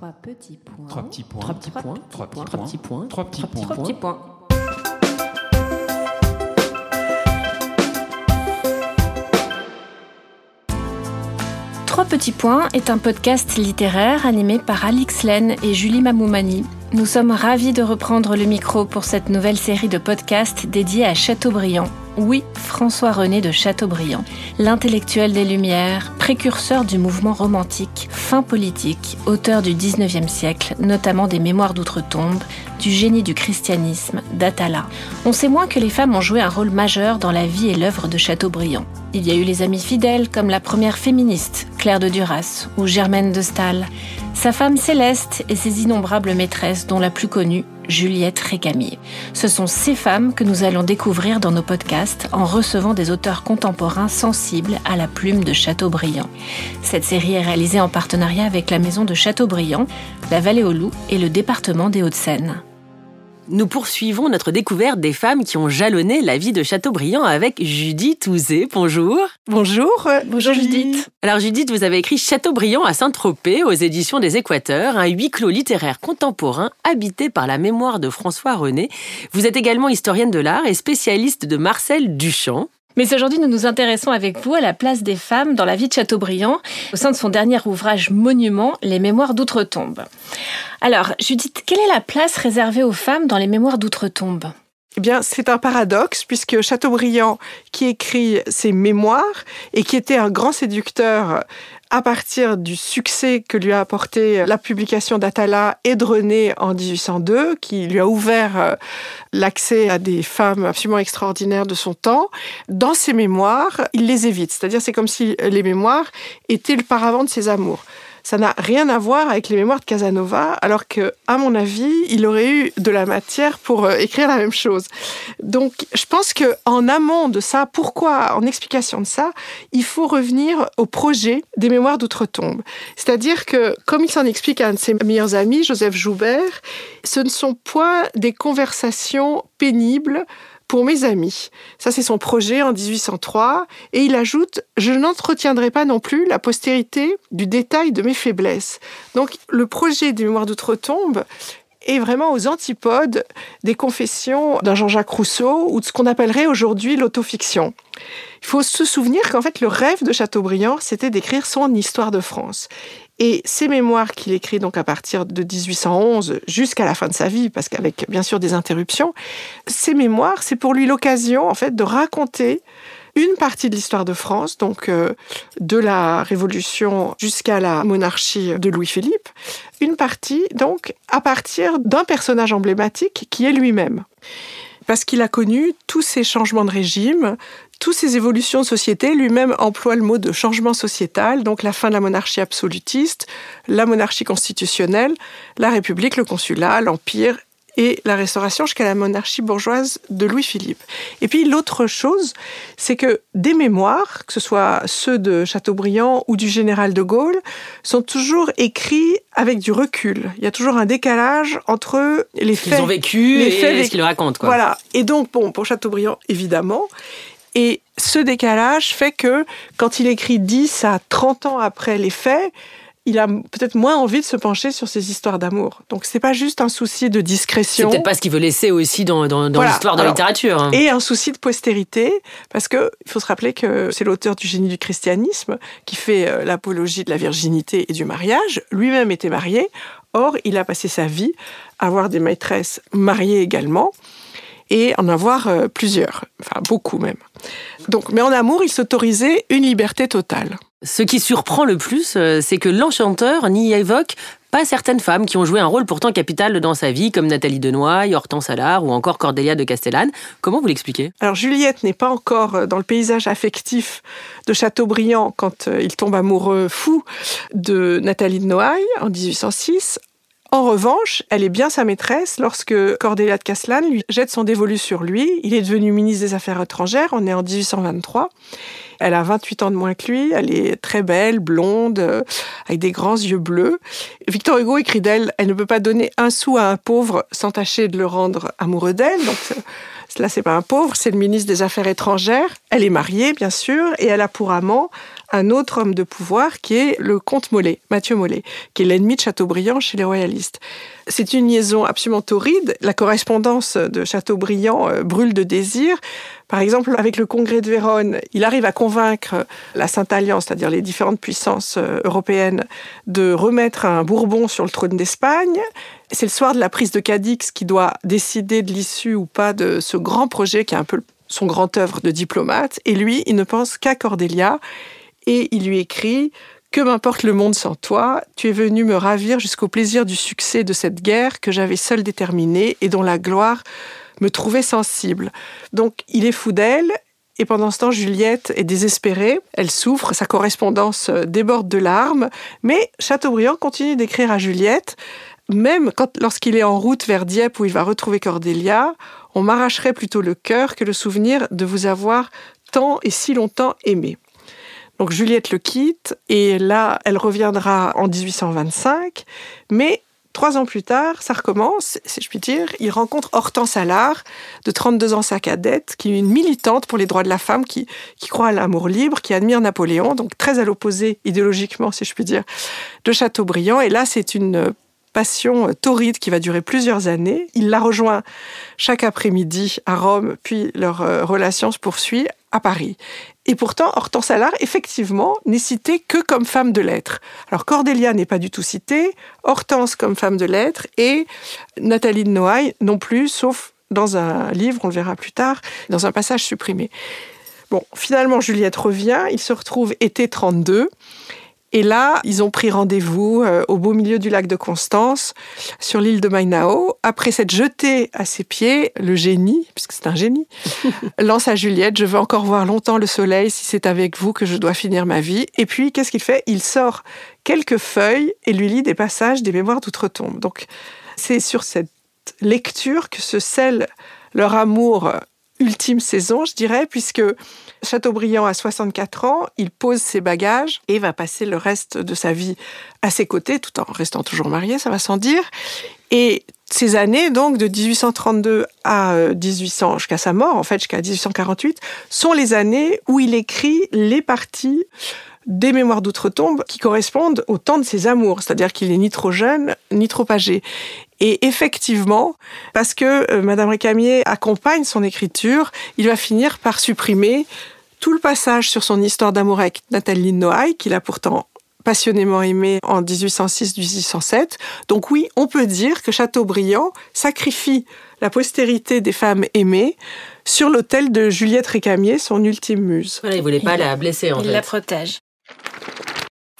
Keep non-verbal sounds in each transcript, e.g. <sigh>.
Trois petits points. Trois petits points. Trois petits points. Trois petits Trois petits points. Trois petits points. Trois petits points. Trois petits points est un podcast littéraire animé par Alix Len et Julie Mamoumani. Nous sommes ravis de reprendre le micro pour cette nouvelle série de podcasts dédiée à Chateaubriand. Oui, François-René de Chateaubriand, l'intellectuel des Lumières, précurseur du mouvement romantique, fin politique, auteur du 19e siècle, notamment des Mémoires d'outre-tombe, du génie du christianisme, d'Atala. On sait moins que les femmes ont joué un rôle majeur dans la vie et l'œuvre de Chateaubriand. Il y a eu les amies fidèles comme la première féministe, Claire de Duras, ou Germaine de Staël, sa femme Céleste et ses innombrables maîtresses dont la plus connue, Juliette Récamier. Ce sont ces femmes que nous allons découvrir dans nos podcasts en recevant des auteurs contemporains sensibles à la plume de Chateaubriand. Cette série est réalisée en partenariat avec la maison de Chateaubriand, la Vallée aux Loups et le département des Hauts-de-Seine. Nous poursuivons notre découverte des femmes qui ont jalonné la vie de Chateaubriand avec Judith Ouzé. Bonjour. Bonjour. Bonjour Judith. Alors Judith, vous avez écrit Chateaubriand à Saint-Tropez aux éditions des Équateurs, un huis clos littéraire contemporain habité par la mémoire de François René. Vous êtes également historienne de l'art et spécialiste de Marcel Duchamp. Mais aujourd'hui, nous nous intéressons avec vous à la place des femmes dans la vie de Chateaubriand, au sein de son dernier ouvrage monument, Les Mémoires d'outre-tombe. Alors, Judith, quelle est la place réservée aux femmes dans les Mémoires d'outre-tombe? Eh bien, c'est un paradoxe puisque Chateaubriand, qui écrit ses mémoires et qui était un grand séducteur à partir du succès que lui a apporté la publication d'Atala et de René en 1802, qui lui a ouvert euh, l'accès à des femmes absolument extraordinaires de son temps, dans ses mémoires, il les évite. C'est-à-dire, c'est comme si les mémoires étaient le paravent de ses amours. Ça n'a rien à voir avec les mémoires de Casanova, alors que, à mon avis, il aurait eu de la matière pour euh, écrire la même chose. Donc, je pense que en amont de ça, pourquoi, en explication de ça, il faut revenir au projet des mémoires d'outre-tombe. C'est-à-dire que, comme il s'en explique à un de ses meilleurs amis, Joseph Joubert, ce ne sont point des conversations pénibles pour mes amis. Ça, c'est son projet en 1803. Et il ajoute, je n'entretiendrai pas non plus la postérité du détail de mes faiblesses. Donc, le projet des mémoires d'outre-tombe est vraiment aux antipodes des confessions d'un Jean-Jacques Rousseau ou de ce qu'on appellerait aujourd'hui l'autofiction. Il faut se souvenir qu'en fait, le rêve de Chateaubriand, c'était d'écrire son histoire de France. Et ces mémoires qu'il écrit donc à partir de 1811 jusqu'à la fin de sa vie, parce qu'avec bien sûr des interruptions, ces mémoires, c'est pour lui l'occasion en fait de raconter une partie de l'histoire de France, donc euh, de la Révolution jusqu'à la monarchie de Louis-Philippe, une partie donc à partir d'un personnage emblématique qui est lui-même. Parce qu'il a connu tous ces changements de régime, toutes ces évolutions de société, lui-même emploie le mot de changement sociétal, donc la fin de la monarchie absolutiste, la monarchie constitutionnelle, la République, le consulat, l'Empire et la restauration jusqu'à la monarchie bourgeoise de Louis-Philippe. Et puis l'autre chose, c'est que des mémoires, que ce soit ceux de Chateaubriand ou du général de Gaulle, sont toujours écrits avec du recul. Il y a toujours un décalage entre les faits qu'ils ont vécu les et faits ce qu'ils racontent. Quoi. Voilà. Et donc, bon, pour Chateaubriand, évidemment. Et ce décalage fait que quand il écrit 10 à 30 ans après les faits, il a peut-être moins envie de se pencher sur ces histoires d'amour. Donc c'est pas juste un souci de discrétion. C'est peut-être pas ce qu'il veut laisser aussi dans, dans, l'histoire de la littérature. hein. Et un souci de postérité, parce que il faut se rappeler que c'est l'auteur du génie du christianisme qui fait euh, l'apologie de la virginité et du mariage. Lui-même était marié. Or, il a passé sa vie à avoir des maîtresses mariées également et en avoir euh, plusieurs, enfin beaucoup même. Donc, mais en amour, il s'autorisait une liberté totale. Ce qui surprend le plus, euh, c'est que l'enchanteur n'y évoque pas certaines femmes qui ont joué un rôle pourtant capital dans sa vie, comme Nathalie Denoy, Hortense Allard ou encore Cordélia de Castellane. Comment vous l'expliquez? Alors Juliette n'est pas encore euh, dans le paysage affectif de Chateaubriand quand il tombe amoureux fou de Nathalie de Noailles en 1806. En revanche, elle est bien sa maîtresse lorsque Cordélia de Castellane lui jette son dévolu sur lui. Il est devenu ministre des Affaires étrangères, on est en 1823. Elle a 28 ans de moins que lui, elle est très belle, blonde, euh, avec des grands yeux bleus. Victor Hugo écrit d'elle, elle ne peut pas donner un sou à un pauvre sans tâcher de le rendre amoureux d'elle. Donc euh, Là, c'est pas un pauvre, c'est le ministre des Affaires étrangères. Elle est mariée, bien sûr, et elle a pour amant un autre homme de pouvoir qui est le comte Mollet, Mathieu Mollet, qui est l'ennemi de Chateaubriand chez les royalistes. C'est une liaison absolument torride. La correspondance de Chateaubriand euh, brûle de désir. Par exemple, avec le congrès de Vérone, il arrive à convaincre la Sainte Alliance, c'est-à-dire les différentes puissances euh, européennes, de remettre un Bourbon sur le trône d'Espagne. C'est le soir de la prise de Cadix qui doit décider de l'issue ou pas de ce grand projet qui est un peu son grand œuvre de diplomate. Et lui, il ne pense qu'à Cordélia et il lui écrit que m'importe le monde sans toi, tu es venu me ravir jusqu'au plaisir du succès de cette guerre que j'avais seul déterminée et dont la gloire me trouvait sensible. Donc il est fou d'elle, et pendant ce temps, Juliette est désespérée, elle souffre, sa correspondance euh, déborde de larmes, mais Chateaubriand continue d'écrire à Juliette, même lorsqu'il est en route vers Dieppe où il va retrouver Cordélia, on m'arracherait plutôt le cœur que le souvenir de vous avoir tant et si longtemps aimé. Donc Juliette le quitte et là, elle reviendra en 1825, mais Trois ans plus tard, ça recommence, si je puis dire. Il rencontre Hortense Allard, de 32 ans sa cadette, qui est une militante pour les droits de la femme, qui, qui croit à l'amour libre, qui admire Napoléon, donc très à l'opposé idéologiquement, si je puis dire, de Chateaubriand. Et là, c'est une passion torride qui va durer plusieurs années. Il la rejoint chaque après-midi à Rome, puis leur euh, relation se poursuit à Paris. Et pourtant, Hortense Allard, effectivement, n'est citée que comme femme de lettres. Alors Cordélia n'est pas du tout citée, Hortense comme femme de lettres, et Nathalie de Noailles non plus, sauf dans un livre, on le verra plus tard, dans un passage supprimé. Bon, finalement, Juliette revient, il se retrouve été 32, et là, ils ont pris rendez-vous euh, au beau milieu du lac de Constance, sur l'île de Mainao. Après s'être jeté à ses pieds, le génie, puisque c'est un génie, <laughs> lance à Juliette Je veux encore voir longtemps le soleil si c'est avec vous que je dois finir ma vie. Et puis, qu'est-ce qu'il fait? Il sort quelques feuilles et lui lit des passages des Mémoires d'outre-tombe. Donc, c'est sur cette lecture que se scelle leur amour ultime saison, je dirais, puisque Chateaubriand a 64 ans, il pose ses bagages et va passer le reste de sa vie à ses côtés, tout en restant toujours marié, ça va sans dire. Et ces années, donc de 1832 à 1800, euh, jusqu'à sa mort, en fait, jusqu'à 1848, sont les années où il écrit les parties des mémoires d'outre-tombe qui correspondent au temps de ses amours, c'est-à-dire qu'il n'est ni trop jeune ni trop âgé. Et effectivement, parce que euh, Madame Récamier accompagne son écriture, il va finir par supprimer tout le passage sur son histoire d'amour avec Nathalie Noailles, qu'il a pourtant passionnément aimé en 1806-1807. Donc oui, on peut dire que Chateaubriand sacrifie la postérité des femmes aimées sur l'autel de Juliette Récamier, son ultime muse. Voilà, il voulait pas la blesser en il la protège.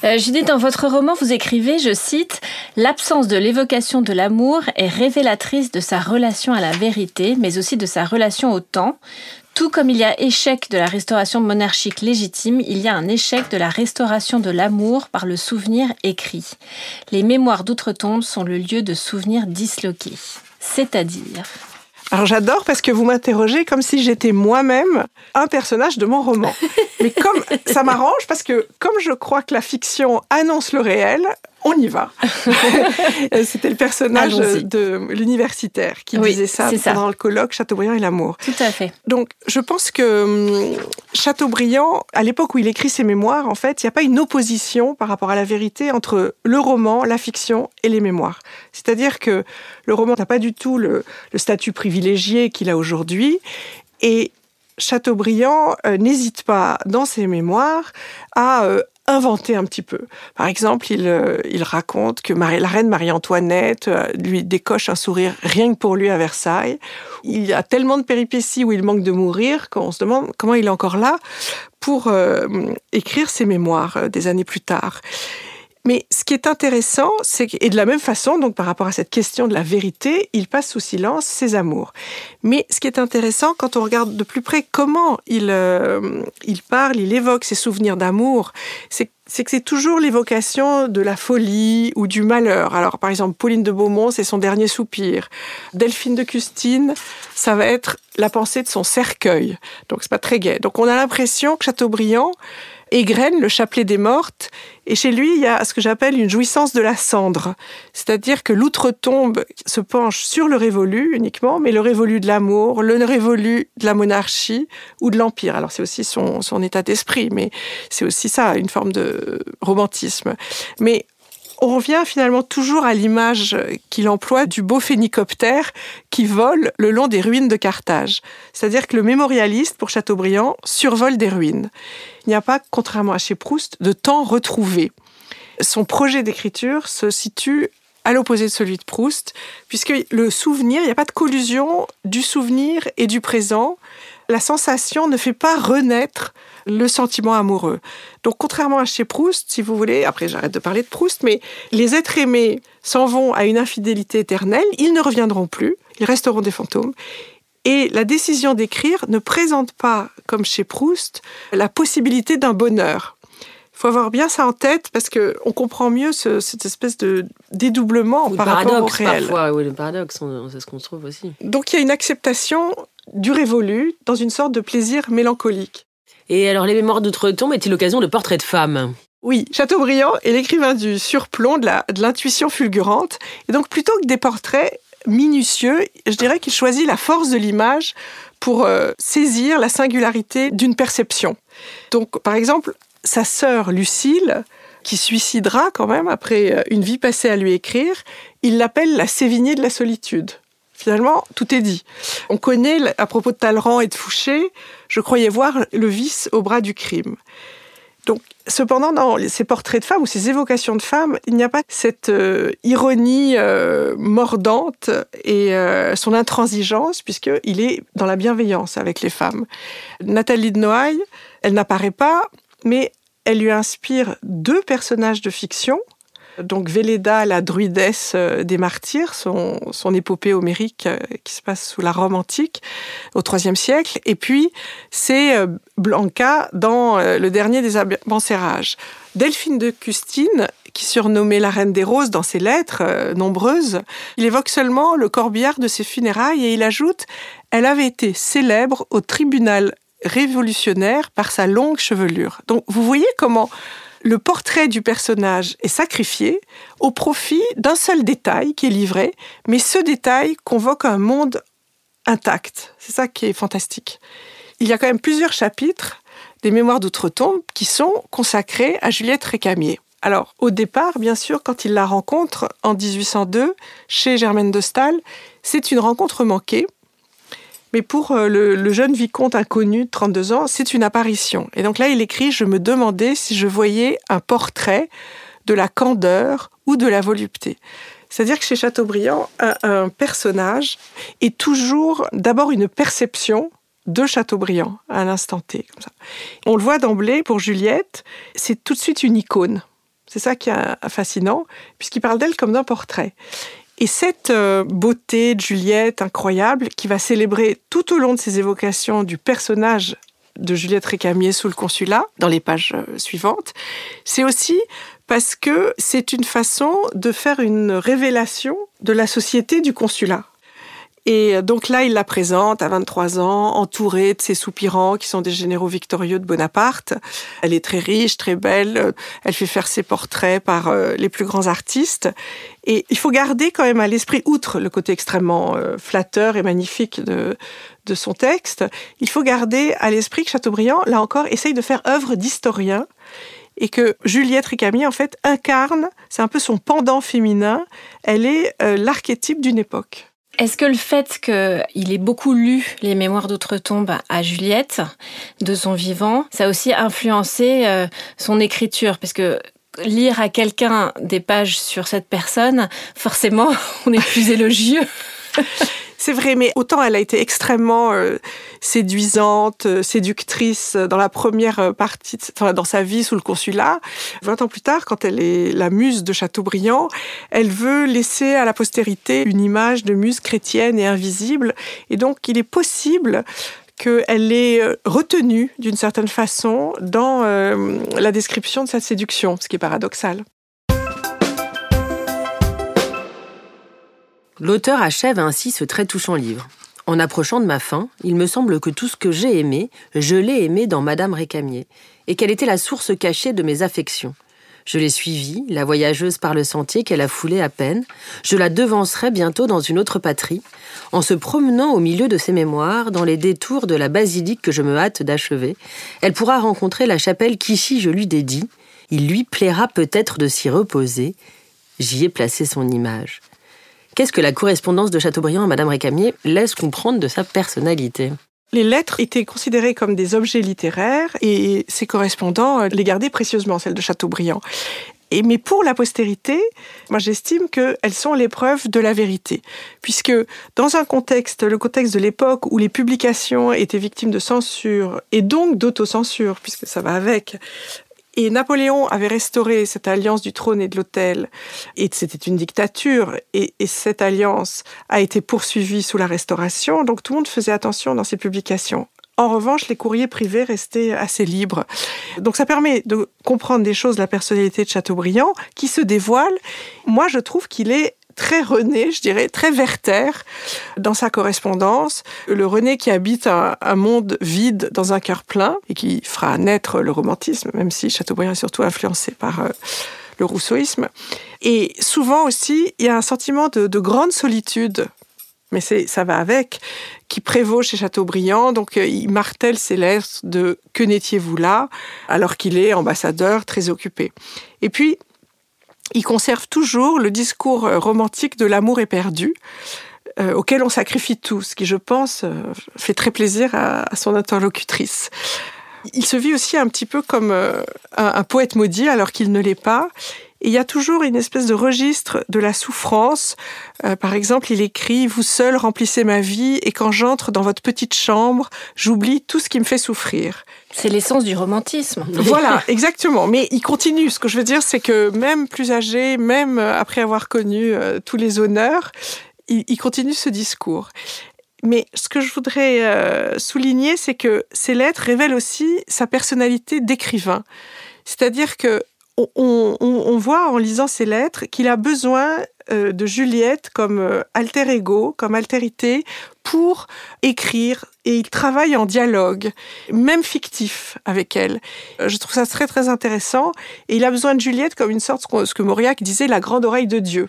Euh, Judith, dans votre roman, vous écrivez, je cite, L'absence de l'évocation de l'amour est révélatrice de sa relation à la vérité, mais aussi de sa relation au temps. Tout comme il y a échec de la restauration monarchique légitime, il y a un échec de la restauration de l'amour par le souvenir écrit. Les mémoires d'outre-tombe sont le lieu de souvenirs disloqués. C'est-à-dire alors j'adore parce que vous m'interrogez comme si j'étais moi-même un personnage de mon roman. <laughs> Mais comme ça m'arrange parce que comme je crois que la fiction annonce le réel, on y va. <laughs> C'était le personnage de l'universitaire qui disait ça, pendant le colloque Chateaubriand et l'amour. Tout à fait. Donc, je pense que hum, Chateaubriand, à l'époque où il écrit ses mémoires, en fait, il n'y a pas une opposition par rapport à la vérité entre le roman, la fiction et les mémoires. C'est-à-dire que le roman n'a pas du tout le, statut privilégié qu'il a aujourd'hui. Et Chateaubriand euh, n'hésite pas dans ses mémoires à euh, inventer un petit peu. Par exemple, il, euh, raconte que la reine Marie-Antoinette euh, lui décoche un sourire rien que pour lui à Versailles. Il y a tellement de péripéties où il manque de mourir qu'on se demande comment il est encore là pour euh, écrire ses mémoires des années plus tard. Mais ce qui est intéressant, c'est que, et de la même façon, donc par rapport à cette question de la vérité, il passe sous silence ses amours. Mais ce qui est intéressant, quand on regarde de plus près comment il, euh, il parle, il évoque ses souvenirs d'amour, c'est c'est que c'est toujours l'évocation de la folie ou du malheur. Alors, par exemple, Pauline de Beaumont, c'est son dernier soupir. Delphine de Custine, ça va être la pensée de son cercueil. Donc c'est pas très gai. Donc on a l'impression que Chateaubriand égrène le chapelet des mortes, et chez lui, il y a ce que j'appelle une jouissance de la cendre. C'est-à-dire que l'outre-tombe se penche sur le révolu uniquement, mais le révolu de l'amour, le révolu de la monarchie ou de l'empire. Alors c'est aussi son, son état d'esprit, mais c'est aussi ça, une forme de romantisme. Mais on revient finalement toujours à l'image qu'il emploie du beau phénicoptère qui vole le long des ruines de Carthage. C'est-à-dire que le mémorialiste, pour Chateaubriand, survole des ruines. Il n'y a pas, contrairement à chez Proust, de temps retrouvé. Son projet d'écriture se situe à l'opposé de celui de Proust, puisque le souvenir, il n'y a pas de collusion du souvenir et du présent. La sensation ne fait pas renaître le sentiment amoureux. Donc contrairement à chez Proust, si vous voulez, après j'arrête de parler de Proust, mais les êtres aimés s'en vont à une infidélité éternelle, ils ne reviendront plus, ils resteront des fantômes. Et la décision d'écrire ne présente pas, comme chez Proust, la possibilité d'un bonheur. Il faut avoir bien ça en tête parce que on comprend mieux cette espèce de dédoublement par rapport au réel. Parfois, oui, le paradoxe, c'est ce qu'on trouve aussi. Donc il y a une acceptation du révolu dans une sorte de plaisir mélancolique. Et alors, les mémoires d'outre-tombe est-il l'occasion de portraits de femmes? Oui, Chateaubriand est l'écrivain du surplomb, de l'intuition fulgurante. Et donc, plutôt que des portraits minutieux, je dirais qu'il choisit la force de l'image pour euh, saisir la singularité d'une perception. Donc, par exemple, sa sœur Lucille, qui suicidera quand même après euh, une vie passée à lui écrire, il l'appelle la Sévigné de la solitude. Finalement, tout est dit. On connaît, à propos de Talleyrand et de Fouché, je croyais voir le vice au bras du crime. Donc, cependant, dans ces portraits de femmes ou ces évocations de femmes, il n'y a pas cette euh, ironie euh, mordante et euh, son intransigeance, puisqu'il est dans la bienveillance avec les femmes. Nathalie de Noailles, elle n'apparaît pas, mais elle lui inspire deux personnages de fiction donc Véleda, la druidesse euh, des martyrs, son, épopée homérique euh, qui se passe sous la Rome antique au IIIe siècle. Et puis c'est euh, Blanca dans le dernier des Abencerrages. Delphine de Custine, qui surnommait la Reine des Roses dans ses lettres nombreuses, il évoque seulement le corbillard de ses funérailles et il ajoute Elle avait été célèbre au tribunal révolutionnaire par sa longue chevelure. Donc vous voyez comment le portrait du personnage est sacrifié au profit d'un seul détail qui est livré, mais ce détail convoque un monde intact. C'est ça qui est fantastique. Il y a quand même plusieurs chapitres des Mémoires d'outre-tombe qui sont consacrés à Juliette Récamier. Alors, au départ, bien sûr, quand il la rencontre en 1802 chez Germaine de Staël, c'est une rencontre manquée mais pour euh, le, jeune vicomte inconnu de 32 ans, c'est une apparition. Et donc là, il écrit Je me demandais si je voyais un portrait de la candeur ou de la volupté. C'est-à-dire que chez Chateaubriand, un, personnage est toujours d'abord une perception de Chateaubriand à l'instant T. On le voit d'emblée pour Juliette, c'est tout de suite une icône. C'est ça qui est fascinant, puisqu'il parle d'elle comme d'un portrait. Et cette euh, beauté de Juliette incroyable, qui va célébrer tout au long de ses évocations du personnage de Juliette Récamier sous le consulat, dans les pages euh, suivantes, c'est aussi parce que c'est une façon de faire une révélation de la société du consulat. Et donc là, il la présente à 23 ans, entourée de ses soupirants qui sont des généraux victorieux de Bonaparte. Elle est très riche, très belle. Elle fait faire ses portraits par euh, les plus grands artistes. Et il faut garder quand même à l'esprit, outre le côté extrêmement euh, flatteur et magnifique de, son texte, il faut garder à l'esprit que Chateaubriand, là encore, essaye de faire œuvre d'historien et que Juliette Ricami, en fait, incarne, c'est un peu son pendant féminin, elle est euh, l'archétype d'une époque. Est-ce que le fait qu'il ait beaucoup lu les mémoires d'outre-tombe à Juliette, de son vivant, ça a aussi influencé euh, son écriture? Parce que lire à quelqu'un des pages sur cette personne, forcément, <laughs> on est plus élogieux. <laughs> C'est vrai, mais autant elle a été extrêmement euh, séduisante, euh, séductrice dans la première euh, partie, dans sa vie sous le consulat. 20 ans plus tard, quand elle est la muse de Chateaubriand, elle veut laisser à la postérité une image de muse chrétienne et invisible. Et donc, il est possible qu'elle est retenue d'une certaine façon dans la description de sa séduction, ce qui est paradoxal. L'auteur achève ainsi ce très touchant livre. En approchant de ma fin, il me semble que tout ce que j'ai aimé, je l'ai aimé dans Madame Récamier, et qu'elle était la source cachée de mes affections. Je l'ai suivie, la voyageuse par le sentier qu'elle a foulé à peine. Je la devancerai bientôt dans une autre patrie, en se promenant au milieu de ses mémoires, dans les détours de la basilique que je me hâte d'achever. Elle pourra rencontrer la chapelle qu'ici je lui dédie. Il lui plaira peut-être de s'y reposer. J'y ai placé son image. Qu'est-ce que la correspondance de Chateaubriand à Madame Récamier laisse comprendre de sa personnalité? Les lettres étaient considérées comme des objets littéraires et ses correspondants les gardaient précieusement, celles de Chateaubriand. Et, mais pour la postérité, moi j'estime qu'elles sont l'épreuve de la vérité. Puisque dans un contexte, le contexte de l'époque où les publications étaient victimes de censure et donc d'autocensure, puisque ça va avec, et Napoléon avait restauré cette alliance du trône et de l'autel, et c'était une dictature, et, cette alliance a été poursuivie sous la Restauration, donc tout le monde faisait attention dans ses publications. En revanche, les courriers privés restaient assez libres. Donc ça permet de comprendre des choses la personnalité de Chateaubriand qui se dévoile. Moi, je trouve qu'il est très René, je dirais, très Werther dans sa correspondance. Le René qui habite un, monde vide dans un cœur plein et qui fera naître le romantisme, même si Chateaubriand est surtout influencé par euh, le rousseauisme. Et souvent aussi, il y a un sentiment de, grande solitude mais ça va avec, qui prévaut chez Chateaubriand. Donc, euh, il martèle ses lettres de Que n'étiez-vous là? alors qu'il est ambassadeur très occupé. Et puis, il conserve toujours le discours euh, romantique de l'amour éperdu, euh, auquel on sacrifie tout, ce qui, je pense, euh, fait très plaisir à, son interlocutrice. Il se vit aussi un petit peu comme un, poète maudit alors qu'il ne l'est pas. Et il y a toujours une espèce de registre de la souffrance. par exemple, il écrit ⁇ Vous seul remplissez ma vie et quand j'entre dans votre petite chambre, j'oublie tout ce qui me fait souffrir. C'est l'essence du romantisme. <laughs> <laughs> Voilà, exactement. Mais il continue. Ce que je veux dire, c'est que même plus âgé, même après avoir connu euh, tous les honneurs, il, continue ce discours. Mais ce que je voudrais euh, souligner, c'est que ces lettres révèlent aussi sa personnalité d'écrivain. C'est-à-dire que on, voit en lisant ces lettres qu'il a besoin euh, de Juliette comme euh, alter ego, comme altérité, pour écrire et il travaille en dialogue, même fictif avec elle. Euh, je trouve ça très très intéressant et il a besoin de Juliette comme une sorte, ce que Mauriac disait, la grande oreille de Dieu.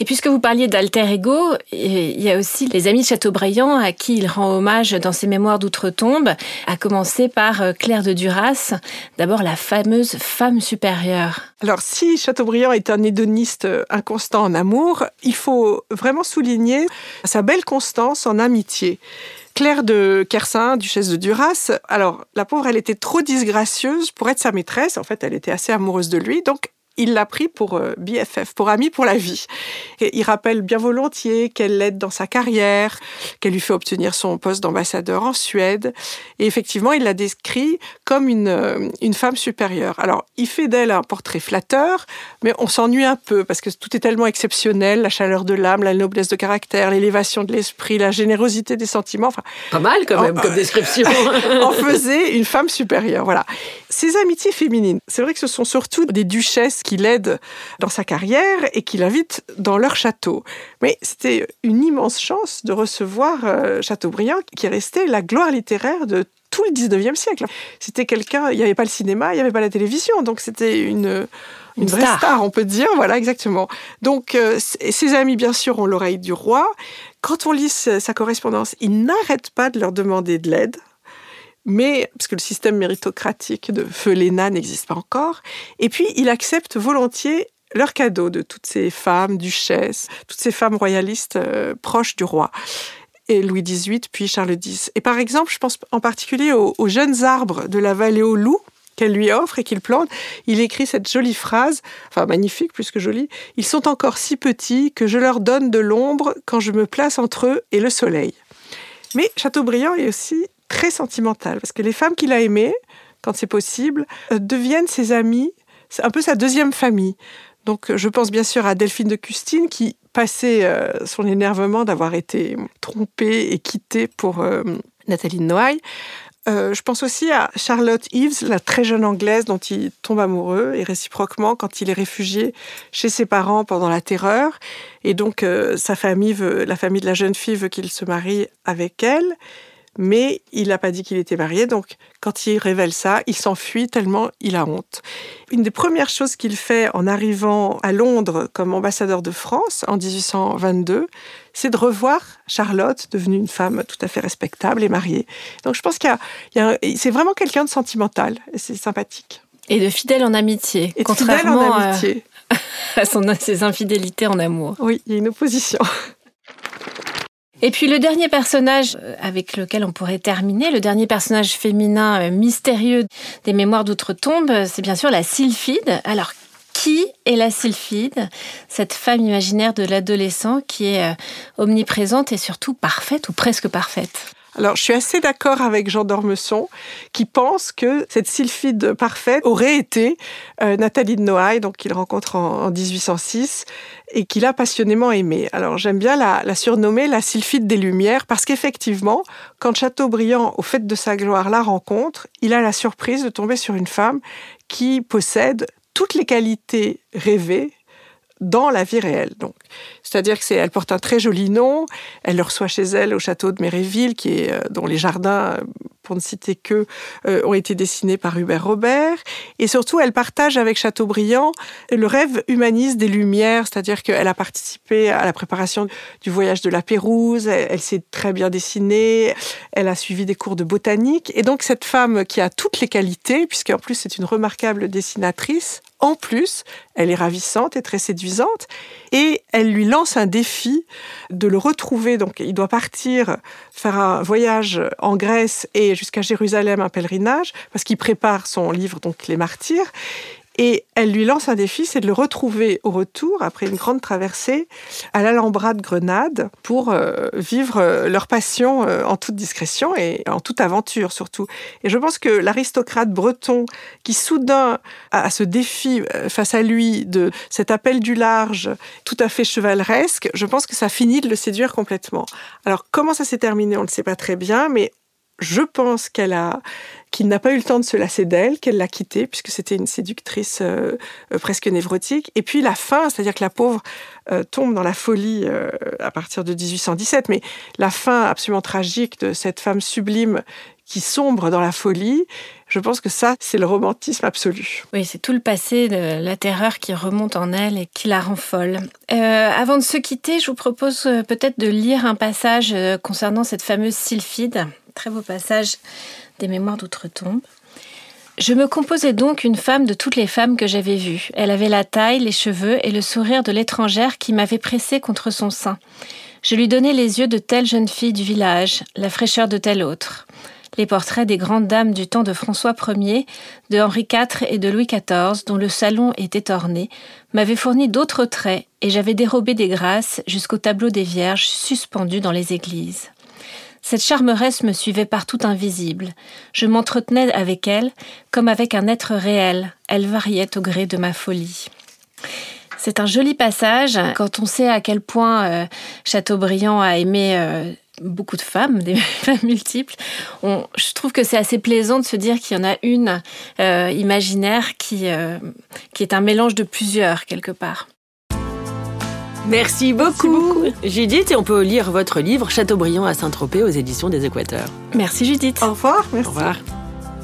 Et puisque vous parliez d'alter ego, il y a aussi les amis de Chateaubriand à qui il rend hommage dans ses mémoires d'outre-tombe, à commencer par euh, Claire de Duras, d'abord la fameuse femme supérieure. Alors si Chateaubriand est un hédoniste euh, inconstant en amour, il faut vraiment souligner sa belle constance en amitié. Claire de Kersin, duchesse de Duras, alors la pauvre, elle était trop disgracieuse pour être sa maîtresse. En fait, elle était assez amoureuse de lui, donc il l'a pris pour euh, BFF, pour ami pour la vie. Et il rappelle bien volontiers qu'elle l'aide dans sa carrière, qu'elle lui fait obtenir son poste d'ambassadeur en Suède. Et effectivement, il la décrit comme une, euh, une femme supérieure. Alors, il fait d'elle un portrait flatteur, mais on s'ennuie un peu parce que tout est tellement exceptionnel, la chaleur de l'âme, la noblesse de caractère, l'élévation de l'esprit, la générosité des sentiments. Enfin, Pas mal quand même comme description. <laughs> en <laughs> faisait une femme supérieure. Voilà. Ces amitiés féminines, c'est vrai que ce sont surtout des duchesses qui l'aident dans sa carrière et qui l'invitent dans leur château. Mais c'était une immense chance de recevoir euh, Chateaubriand, qui est resté la gloire littéraire de tout le 19e siècle. C'était quelqu'un, il n'y avait pas le cinéma, il n'y avait pas la télévision, donc c'était une, une, vraie star. on peut dire, voilà, exactement. Donc, euh, ses amis, bien sûr, ont l'oreille du roi. Quand on lit sa correspondance, il n'arrête pas de leur demander de l'aide mais parce que le système méritocratique de feu Léna n'existe pas encore. Et puis, il accepte volontiers leur cadeau de toutes ces femmes duchesses, toutes ces femmes royalistes euh, proches du roi. Et Louis XVIII, puis Charles X. Et par exemple, je pense en particulier aux, jeunes arbres de la vallée aux loups qu'elle lui offre et qu'il plante. Il écrit cette jolie phrase, enfin magnifique plus que jolie. Ils sont encore si petits que je leur donne de l'ombre quand je me place entre eux et le soleil. Mais Chateaubriand est aussi très sentimental, parce que les femmes qu'il a aimées, quand c'est possible, euh, deviennent ses amies, c'est un peu sa deuxième famille. Donc je pense bien sûr à Delphine de Custine qui passait euh, son énervement d'avoir été trompée et quittée pour euh, Nathalie Noailles. Euh, je pense aussi à Charlotte Eves, la très jeune Anglaise dont il tombe amoureux, et réciproquement quand il est réfugié chez ses parents pendant la terreur. Et donc, euh, sa famille la famille de la jeune fille veut qu'il se marie avec elle mais il n'a pas dit qu'il était marié, donc quand il révèle ça, il s'enfuit tellement il a honte. Une des premières choses qu'il fait en arrivant à Londres comme ambassadeur de France en 1822, c'est de revoir Charlotte, devenue une femme tout à fait respectable et mariée. Donc je pense qu'il y a, c'est vraiment quelqu'un de sentimental, et c'est sympathique. Et de fidèle en amitié, et contrairement en amitié. <laughs> à son, ses infidélités en amour. Oui, il y a une opposition. Et puis le dernier personnage euh, avec lequel on pourrait terminer, le dernier personnage féminin euh, mystérieux des Mémoires d'outre-tombe, euh, c'est bien sûr la sylphide. Alors qui est la sylphide Cette femme imaginaire de l'adolescent qui est omniprésente et surtout parfaite ou presque parfaite? Alors, je suis assez d'accord avec Jean d'Ormesson, qui pense que cette sylphide parfaite aurait été euh, Nathalie de Noailles, donc qu'il rencontre en, 1806 et qu'il a passionnément aimée. Alors, j'aime bien la, surnommer la sylphide des Lumières parce qu'effectivement, quand Chateaubriand, au fait de sa gloire, la rencontre, il a la surprise de tomber sur une femme qui possède toutes les qualités rêvées dans la vie réelle. Donc, c'est-à-dire que c'est, elle porte un très joli nom. Elle le reçoit chez elle au château de Méréville, qui est, euh, dont les jardins, pour ne citer que, euh, ont été dessinés par Hubert Robert. Et surtout, elle partage avec Chateaubriand le rêve humaniste des Lumières, c'est-à-dire qu'elle a participé à la préparation du voyage de la Pérouse. Elle, elle s'est très bien dessinée. Elle a suivi des cours de botanique. Et donc, cette femme qui a toutes les qualités, puisqu'en plus c'est une remarquable dessinatrice, en plus, elle est ravissante et très séduisante. Et elle lui lance un défi de le retrouver. Donc, il doit partir faire un voyage en Grèce et jusqu'à Jérusalem, un pèlerinage, parce qu'il prépare son livre, donc Les Martyrs. Et elle lui lance un défi, c'est de le retrouver au retour, après une grande traversée, à l'Alhambra de Grenade, pour euh, vivre euh, leur passion euh, en toute discrétion et en toute aventure surtout. Et je pense que l'aristocrate breton, qui soudain a ce défi face à lui de cet appel du large tout à fait chevaleresque, je pense que ça finit de le séduire complètement. Alors comment ça s'est terminé, on ne sait pas très bien, mais je pense qu'elle a, qu'il n'a pas eu le temps de se lasser d'elle, qu'elle l'a quittée, puisque c'était une séductrice euh, euh, presque névrotique. Et puis la fin, c'est-à-dire que la pauvre euh, tombe dans la folie à partir de 1817, mais la fin absolument tragique de cette femme sublime qui sombre dans la folie, je pense que ça, c'est le romantisme absolu. Oui, c'est tout le passé de la terreur qui remonte en elle et qui la rend folle. avant de se quitter, je vous propose peut-être de lire un passage concernant cette fameuse sylphide Très beau passage des Mémoires d'outre-tombe. Je me composais donc une femme de toutes les femmes que j'avais vues. Elle avait la taille, les cheveux et le sourire de l'étrangère qui m'avait pressé contre son sein. Je lui donnais les yeux de telle jeune fille du village, la fraîcheur de telle autre. Les portraits des grandes dames du temps de François Ier, de Henri IV et de Louis XIV, dont le salon était orné, m'avaient fourni d'autres traits et j'avais dérobé des grâces jusqu'au tableau des Vierges suspendus dans les églises. Cette charmeresse me suivait partout invisible. Je m'entretenais avec elle comme avec un être réel. Elle variait au gré de ma folie. C'est un joli passage quand on sait à quel point euh, Chateaubriand a aimé euh, beaucoup de femmes, des <laughs> femmes multiples. je trouve que c'est assez plaisant de se dire qu'il y en a une euh, imaginaire qui, qui est un mélange de plusieurs quelque part. Merci beaucoup. Judith, et on peut lire votre livre Chateaubriand à Saint-Tropez aux éditions des Équateurs. Merci Judith. Au revoir. Merci. Au revoir.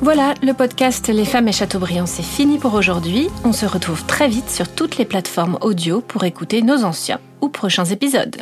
Voilà, le podcast Les femmes et Chateaubriand, c'est fini pour aujourd'hui. On se retrouve très vite sur toutes les plateformes audio pour écouter nos anciens ou prochains épisodes.